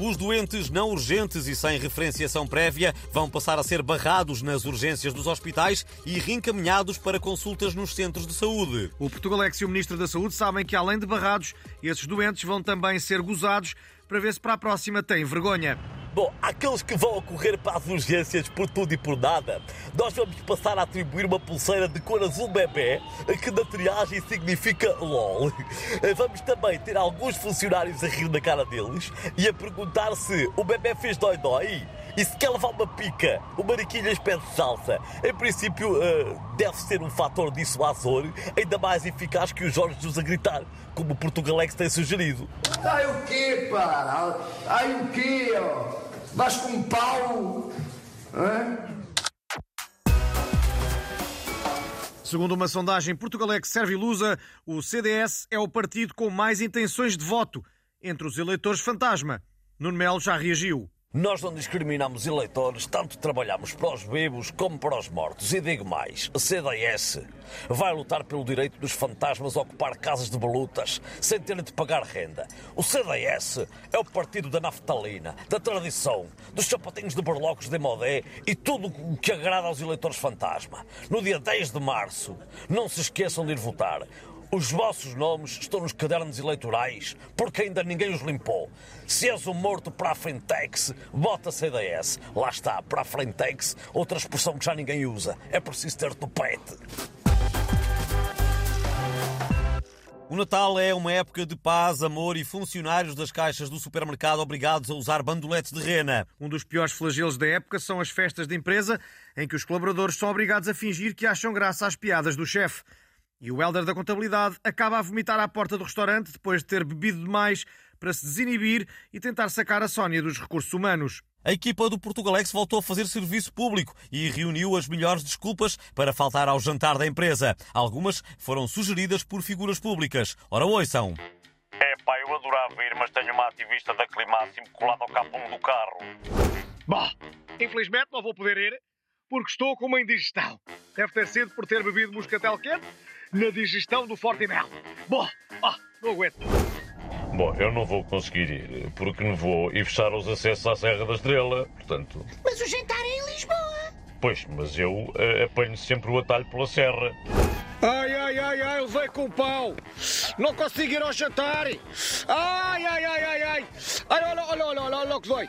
Os doentes não urgentes e sem referenciação prévia vão passar a ser barrados nas urgências dos hospitais e reencaminhados para consultas nos centros de saúde. O Portugalex e o Ministro da Saúde sabem que, além de barrados, esses doentes vão também ser gozados para ver se para a próxima têm vergonha. Bom, aqueles que vão correr para as urgências por tudo e por nada, nós vamos passar a atribuir uma pulseira de cor azul bebê, que na triagem significa LOL. Vamos também ter alguns funcionários a rir na cara deles e a perguntar se o bebê fez dói-dói e se quer levar uma pica, o mariquinhas pede salsa. Em princípio, uh, deve ser um fator dissuasor ainda mais eficaz que os Jorge Jesus a gritar, como o Portugalex tem sugerido. Ai o quê, pá? Ai o quê, ó? Vais com pau? Hã? Segundo uma sondagem Portugalex serve ilusa, o CDS é o partido com mais intenções de voto entre os eleitores fantasma. Nuno Melo já reagiu. Nós não discriminamos eleitores, tanto trabalhamos para os vivos como para os mortos. E digo mais: a CDS vai lutar pelo direito dos fantasmas a ocupar casas de balutas sem terem de pagar renda. O CDS é o partido da naftalina, da tradição, dos sapatinhos de berlocos de modé e tudo o que agrada aos eleitores fantasma. No dia 10 de março, não se esqueçam de ir votar. Os vossos nomes estão nos cadernos eleitorais, porque ainda ninguém os limpou. Se és um morto para a Frentex, bota CDS. Lá está, para a Frentex, outra expressão que já ninguém usa. É preciso ter topete. O Natal é uma época de paz, amor e funcionários das caixas do supermercado obrigados a usar bandoletes de rena. Um dos piores flagelos da época são as festas de empresa, em que os colaboradores são obrigados a fingir que acham graça às piadas do chefe. E o Helder da Contabilidade acaba a vomitar à porta do restaurante depois de ter bebido demais para se desinibir e tentar sacar a Sónia dos recursos humanos. A equipa do Portugalex voltou a fazer serviço público e reuniu as melhores desculpas para faltar ao jantar da empresa. Algumas foram sugeridas por figuras públicas. Ora, ouçam. É pá, eu adorava ir, mas tenho uma ativista da Climáximo colada ao capô do carro. Bah, infelizmente não vou poder ir porque estou com uma indigestão. Deve ter sido por ter bebido moscatel quente na digestão do Forte Mel. Bom, oh, não aguento. Bom, eu não vou conseguir ir, porque não vou e fechar os acessos à Serra da Estrela, portanto... Mas o jantar é em Lisboa. Pois, mas eu uh, apanho sempre o atalho pela serra. Ai, ai, ai, ai, levei com o pau! Não consigo ir ao jantar! Ai, ai, ai, ai, ai! Ai, olha, olha, olha, olha, olha o que dói!